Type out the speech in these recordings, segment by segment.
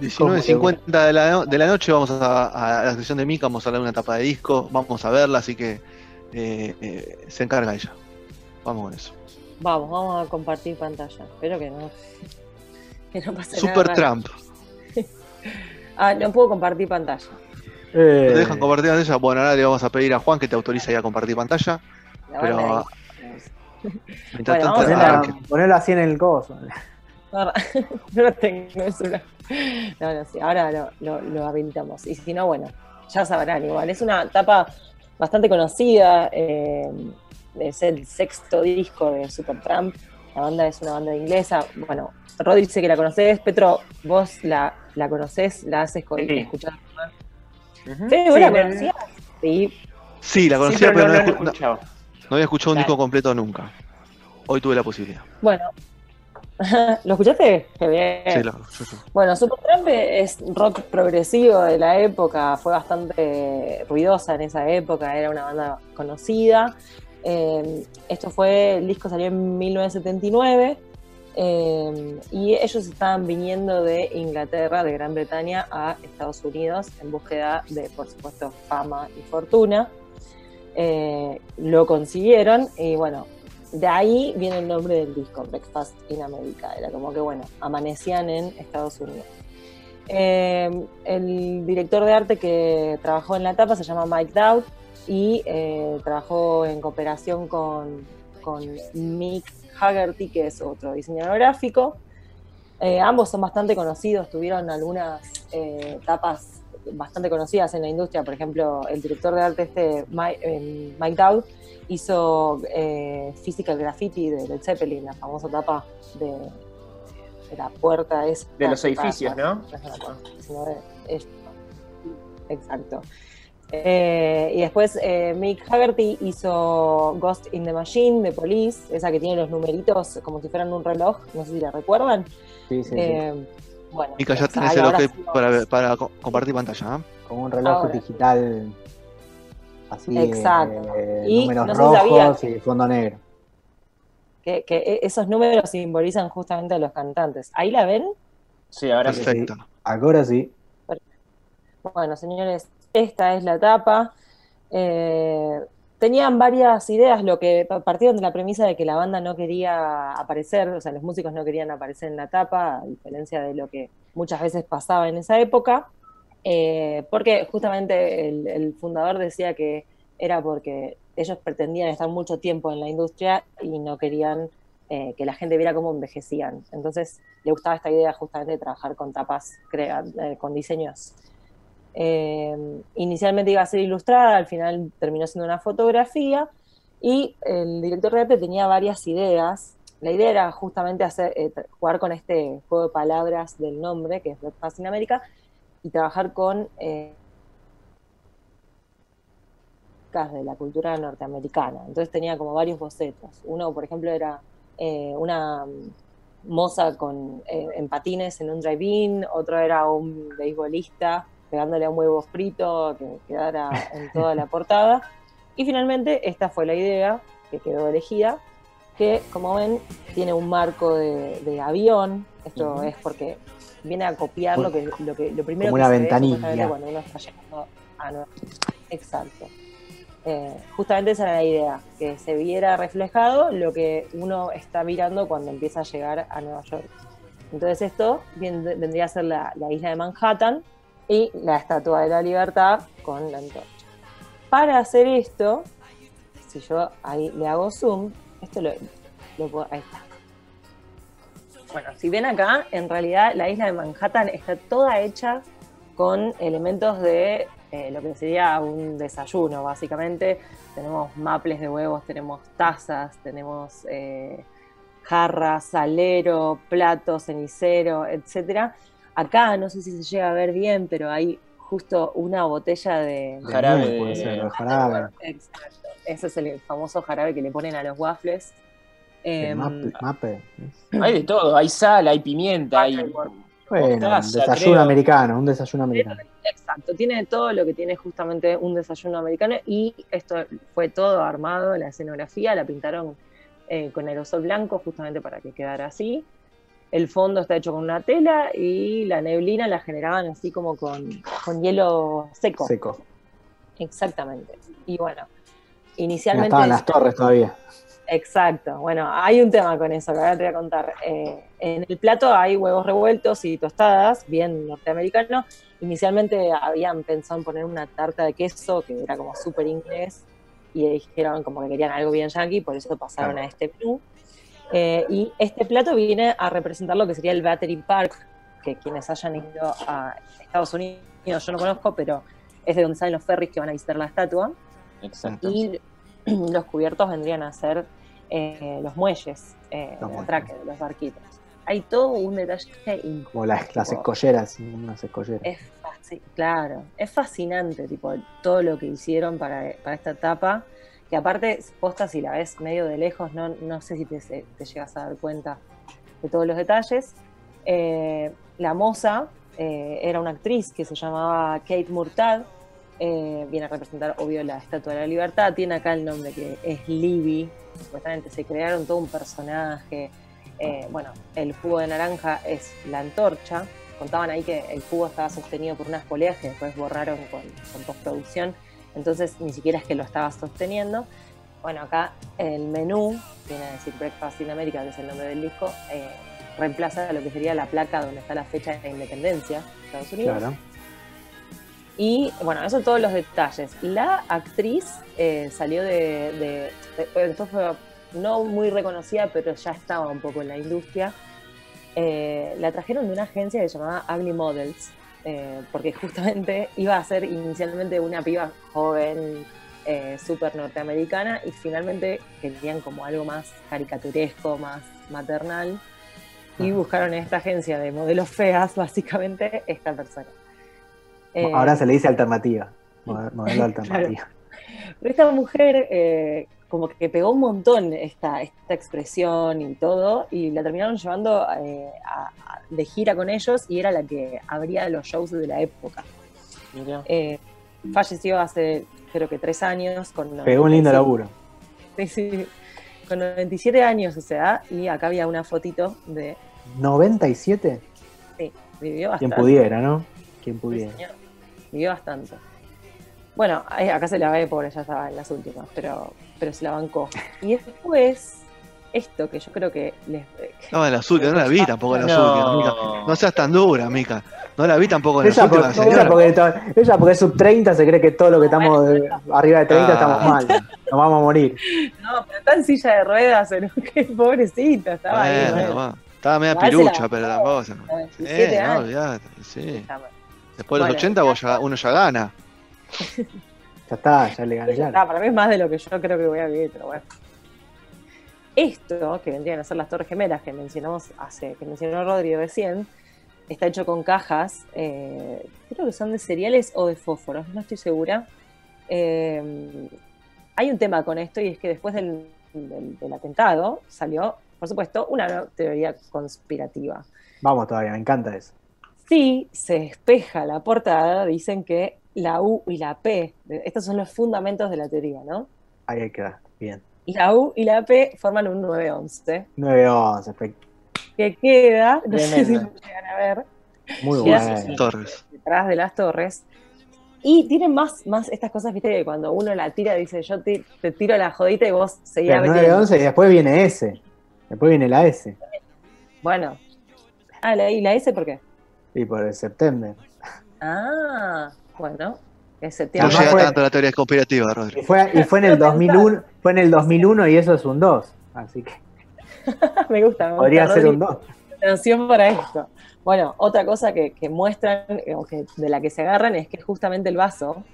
19.50 de la, de la noche vamos a, la sesión de Mica, vamos a hablar de una tapa de disco, vamos a verla, así que eh, eh, se encarga ella. Vamos con eso. Vamos, vamos a compartir pantalla. Espero que no, que no pase Super Trump. ah, no puedo compartir pantalla. Eh... ¿Te dejan compartir pantalla? Bueno, ahora le vamos a pedir a Juan que te autorice a compartir pantalla. pero... Ponerlo así en el coso. no lo tengo, es una... No, no, sí, ahora lo, lo, habilitamos. Y si no, bueno, ya sabrán igual. Es una etapa bastante conocida. Eh, es el sexto disco de Supertramp. La banda es una banda inglesa. Bueno, Rod dice que la conoces. Petro, vos la, la conocés, la haces con, sí. escuchar. ¿vos la conocías? Sí. Sí, la conocía, pero, no, no, no, no, había escuchado un disco completo nunca. Hoy tuve la posibilidad. Bueno, ¿Lo escuchaste? Qué bien. Sí, lo, Bueno, Supertramp es rock progresivo de la época, fue bastante ruidosa en esa época, era una banda conocida. Eh, esto fue, el disco salió en 1979 eh, y ellos estaban viniendo de Inglaterra, de Gran Bretaña, a Estados Unidos en búsqueda de, por supuesto, fama y fortuna. Eh, lo consiguieron y bueno, de ahí viene el nombre del disco, Breakfast in America. Era como que, bueno, amanecían en Estados Unidos. Eh, el director de arte que trabajó en la etapa se llama Mike Dowd y eh, trabajó en cooperación con, con, Mick Haggerty, que es otro diseñador gráfico. Eh, ambos son bastante conocidos, tuvieron algunas etapas bastante conocidas en la industria. Por ejemplo, el director de arte este, Mike, Mike Dowd, hizo eh, Physical Graffiti de Led Zeppelin, la famosa tapa de, la puerta es de los edificios, ¿no? Exacto. Eh, y después eh, Mick Haggerty hizo Ghost in the Machine de Police, esa que tiene los numeritos como si fueran un reloj, no sé si la recuerdan. Sí, sí. Eh, Bueno, Mica, ya tenés el ok para, para, compartir pantalla. ¿eh? Como un reloj ahora. digital así Exacto. Eh, y números no rojos y fondo negro. Que, que, e, esos números simbolizan justamente a los cantantes. ¿Ahí la ven? Sí, ahora Perfecto. sí. Ahora sí. Bueno, señores, esta es la tapa. Eh, tenían varias ideas, lo que partieron de la premisa de que la banda no quería aparecer, o sea, los músicos no querían aparecer en la tapa, a diferencia de lo que muchas veces pasaba en esa época. Eh, porque justamente el, fundador decía que era porque ellos pretendían estar mucho tiempo en la industria y no querían eh, que la gente viera cómo envejecían. Entonces le gustaba esta idea justamente de trabajar con tapas, eh, con diseños. Eh, inicialmente iba a ser ilustrada, al final terminó siendo una fotografía y el director de arte tenía varias ideas. La idea era justamente hacer, jugar con este juego de palabras del nombre, que es Breakfast in America, y trabajar con eh, de la cultura norteamericana. Entonces tenía como varios bocetos. Uno, por ejemplo, era eh, una moza con, eh, en patines en un drive-in, otro era un beisbolista pegándole a un huevo frito que quedara en toda la portada. Y finalmente esta fue la idea que quedó elegida, que como ven tiene un marco de, de avión. Esto uh -huh. es porque viene a copiar lo que lo, que, lo primero Como que una se ventanilla. ve cuando uno está llegando a Nueva Exacto. Eh, justamente esa era la idea, que se viera reflejado lo que uno está mirando cuando empieza a llegar a Nueva York. Entonces esto vendría a ser la, la, isla de Manhattan y la Estatua de la Libertad con la antorcha. Para hacer esto, si yo ahí le hago zoom, esto lo, puedo, ahí está. Bueno, si ven acá, en realidad la isla de Manhattan está toda hecha con elementos de eh, lo que sería un desayuno, básicamente. Tenemos maples de huevos, tenemos tazas, tenemos eh, jarras, salero, plato, cenicero, etc. Acá no sé si se llega a ver bien, pero hay justo una botella de jarabe. De, puede ser, de jarabe. Exacto. Ese es el famoso jarabe que le ponen a los waffles. Eh, mape, mape. Hay de todo, hay sal, hay pimienta, hay. Bueno, un desayuno creo. americano, un desayuno americano. Exacto, tiene todo lo que tiene justamente un desayuno americano y esto fue todo armado, la escenografía la pintaron eh, con aerosol blanco justamente para que quedara así. El fondo está hecho con una tela y la neblina la generaban así como con, con hielo seco. Seco. Exactamente. Y bueno, No inicialmente... estaban las torres todavía. Exacto. Bueno, hay un tema con eso que ahora te voy a contar. Eh, en el plato hay huevos revueltos y tostadas, bien norteamericano. Inicialmente habían pensado en poner una tarta de queso, que era como súper inglés, y dijeron como que querían algo bien yankee, por eso pasaron Claro. a este menú. Eh, y este plato viene a representar lo que sería el Battery Park, que quienes hayan ido a Estados Unidos, yo no conozco, pero es de donde salen los ferries que van a visitar la estatua Exacto. y los cubiertos vendrían a ser eh, los muelles, eh, Los muelles. los barquitos. Hay todo un detalle increíble. Como las, las escolleras, unas escolleras. Es fasci- claro, es fascinante, tipo, todo lo que hicieron para, para esta etapa, que aparte, posta, si la ves medio de lejos, no, no sé si te, llegas a dar cuenta de todos los detalles. Eh, la moza eh, era una actriz que se llamaba Kate Murtad, eh, viene a representar, obvio, la Estatua de la Libertad, tiene acá el nombre que es Libby, supuestamente se crearon todo un personaje, bueno, el jugo de naranja es la antorcha, contaban ahí que el jugo estaba sostenido por unas poleas que después borraron con, con postproducción, entonces ni siquiera es que lo estaba sosteniendo. Bueno, acá el menú, viene a decir Breakfast in America, que es el nombre del disco, eh, reemplaza lo que sería la placa donde está la fecha de la independencia de Estados Unidos. Claro. Y bueno, esos son todos los detalles. La actriz eh, salió de, de- de- Esto fue no muy reconocida, pero ya estaba un poco en la industria. Eh, la trajeron de una agencia que se llamaba Agni Models, eh, porque justamente iba a ser inicialmente una piba joven, eh, súper norteamericana, y finalmente querían como algo más caricaturesco, más maternal. Y buscaron en esta agencia de modelos feas, básicamente, esta persona. Eh, Ahora se le dice alternativa. Mod- Modelo alternativa. Pero esta mujer eh, como que pegó un montón esta, esta expresión y todo, y la terminaron llevando eh, a- a- de gira con ellos y era la que abría los shows de la época. Eh, falleció hace creo que tres años. Con Pegó un lindo 97 laburo. Sí, sí, con 97 años, o sea, y acá había una fotito de... ¿97? Sí, vivió Quien bastante. pudiera, ¿no? Quien pudiera. Vivió bastante. Bueno, ahí- acá se la ve, pobre, ya estaba en las últimas, pero, pero se la bancó. Y después, esto que yo creo que les. No, en las últimas, no la vi tampoco en las No. últimas, Mica. No seas tan dura, Mica. No la vi tampoco en las Ella, por- últimas, ella porque, to- ella porque es sub 30 se cree que todo lo que estamos de- arriba de 30 Ah. estamos mal. Nos vamos a morir. No, pero está en silla de ruedas, ¿no? Qué pobrecita, estaba ahí. Bueno. Estaba media pirucha, pero tampoco. se- A 27 Eh, no, olvidate, sí. Después de los Bueno, 80 vos ya- uno ya gana. Ya está, ya le gané ya. para mí es más de lo que yo creo que voy a vivir, pero bueno. Esto, que vendrían a ser las Torres Gemelas que mencionamos hace, que mencionó Rodrigo recién, está hecho con cajas, eh, creo que son de cereales o de fósforos, no estoy segura. Eh, hay un tema con esto y es que después del, del- del atentado salió, por supuesto, una teoría conspirativa. Vamos todavía, me encanta eso. Si se despeja la portada, dicen que la U y la P, estos son los fundamentos de la teoría, ¿no? Ahí hay que dar. Bien. La U y la P forman un 911, 9-11, espe- que queda, no sé si lo llegan a ver, muy bueno. Torres. detrás de las torres. Y tienen más, más estas cosas, viste, que cuando uno la tira, dice, yo te, te tiro la jodita y vos seguís Pero metiendo. 9-11 y después viene S. Después viene la S. Bueno. Ah, la, ¿y la S por qué? Y por el septiembre. Ah, bueno. Es No septiembre. Además llega fue- tanto a la teoría conspirativa, Y Rodri. fue, y fue en el 2001, fue en el 2001 y eso es un 2. Así que me gusta, me podría gusta, ser un 2. atención para esto. Bueno, otra cosa que, que muestran, eh, o que de la que se agarran, es que justamente el vaso,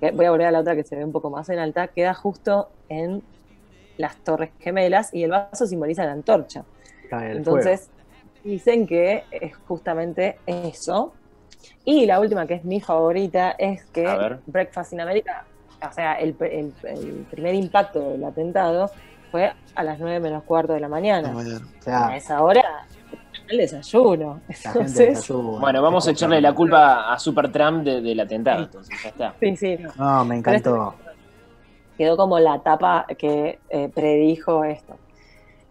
que voy a volver a la otra que se ve un poco más en alta, queda justo en las torres gemelas y el vaso simboliza la antorcha. Entonces, dicen que es justamente eso. Y la última, que es mi favorita, es que. Breakfast in America, o sea, el, el- el primer impacto del atentado fue a las 9 menos cuarto de la mañana. A esa hora, el desayuno. Entonces. Bueno, vamos a echarle la culpa a Supertramp de- del atentado, entonces ya está. sí, sí, no. No, me encantó. quedó como la tapa que eh, predijo esto.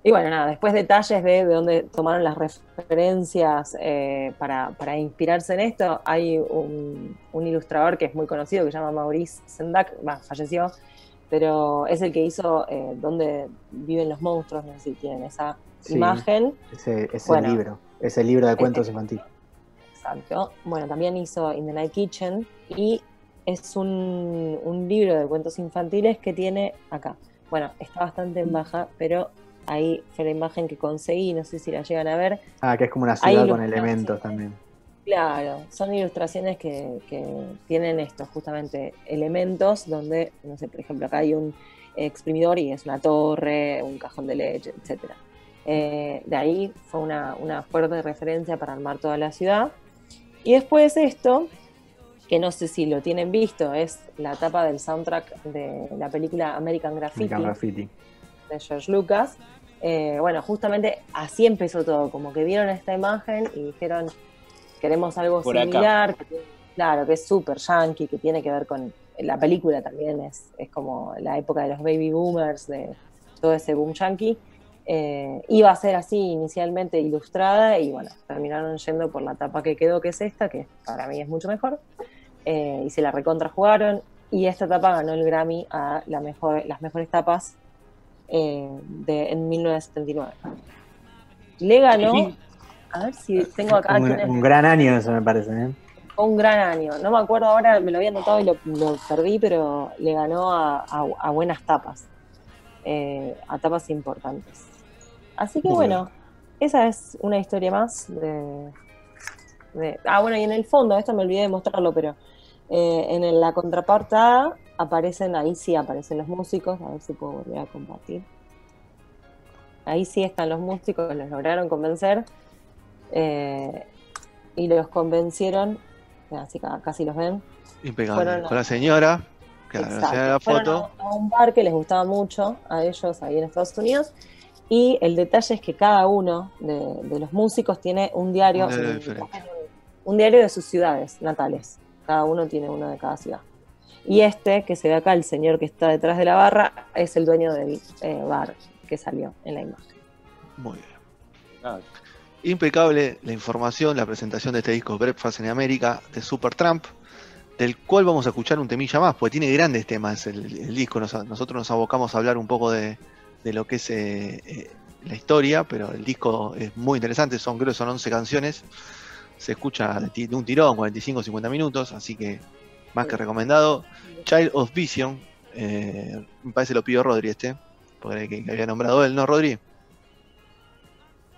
Y bueno, nada, después detalles de, de dónde tomaron las referencias eh, para, para inspirarse en esto. Hay un, un ilustrador que es muy conocido que se llama Maurice Sendak, va, falleció, pero es el que hizo eh, Dónde viven los monstruos, no sé si tienen esa Sí. imagen. Ese, ese Bueno. libro, ese libro de cuentos infantiles. Exacto. Bueno, también hizo In the Night Kitchen y es un, un libro de cuentos infantiles que tiene acá. Bueno, está bastante en baja, pero ahí fue la imagen que conseguí, no sé si la llegan a ver. Ah, que es como una ciudad con elementos también. Claro, son ilustraciones que, que tienen esto, justamente elementos donde, no sé, por ejemplo, acá hay un exprimidor y es una torre, un cajón de leche, etcétera. Eh, de ahí fue una, una fuerte referencia para armar toda la ciudad. Y después esto, que no sé si lo tienen visto, es la tapa del soundtrack de la película American Graffiti American Graffiti. de George Lucas. Eh, bueno, justamente así empezó todo, como que vieron esta imagen y dijeron, queremos algo Por similar, que claro, que es súper yankee, que tiene que ver con la película también, es, es como la época de los baby boomers, de todo ese boom yankee. Eh, iba a ser así inicialmente ilustrada y bueno, terminaron yendo por la tapa que quedó, que es esta, que para mí es mucho mejor, eh, y se la recontra jugaron. Y esta tapa ganó el Grammy a la mejor, las mejores tapas eh, de, en 1979. Le ganó, a ver si tengo acá un, gran año eso me parece. ¿eh? Un gran año. No me acuerdo ahora, me lo había anotado y lo, lo perdí, pero le ganó a, a- a buenas tapas, eh, a tapas importantes. Así que bueno, esa es una historia más de, de- Ah, bueno, y en el fondo, esto me olvidé de mostrarlo, pero eh, en la contraparta aparecen, ahí sí aparecen los músicos, a ver si puedo volver a compartir. Ahí sí están los músicos, los lograron convencer. eh, y los convencieron, así que casi los ven. Impecable. A- Con la señora, claro, la señora la foto. A, a un bar que les gustaba mucho a ellos ahí en Estados Unidos. Y el detalle es que cada uno de, de los músicos tiene un diario, Un diario un- diferente. un diario de sus ciudades natales. Cada uno tiene uno de cada ciudad. Y este, que se ve acá, el señor que está detrás de la barra, es el dueño del eh, bar que salió en la imagen. Muy bien. Impecable la información, la presentación de este disco Breakfast in America de Supertramp, del cual vamos a escuchar un temilla más, porque tiene grandes temas el, disco. Nos- nosotros nos abocamos a hablar un poco de, lo que es eh, eh, la historia, pero el disco es muy interesante, son creo son 11 canciones, se escucha de un tirón, 45-50 minutos, así que más que recomendado. Child of Vision, eh, me parece lo pidió Rodri este, porque que, que había nombrado él, ¿no, Rodri?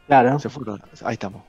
Claro. Se fue con- Ahí estamos.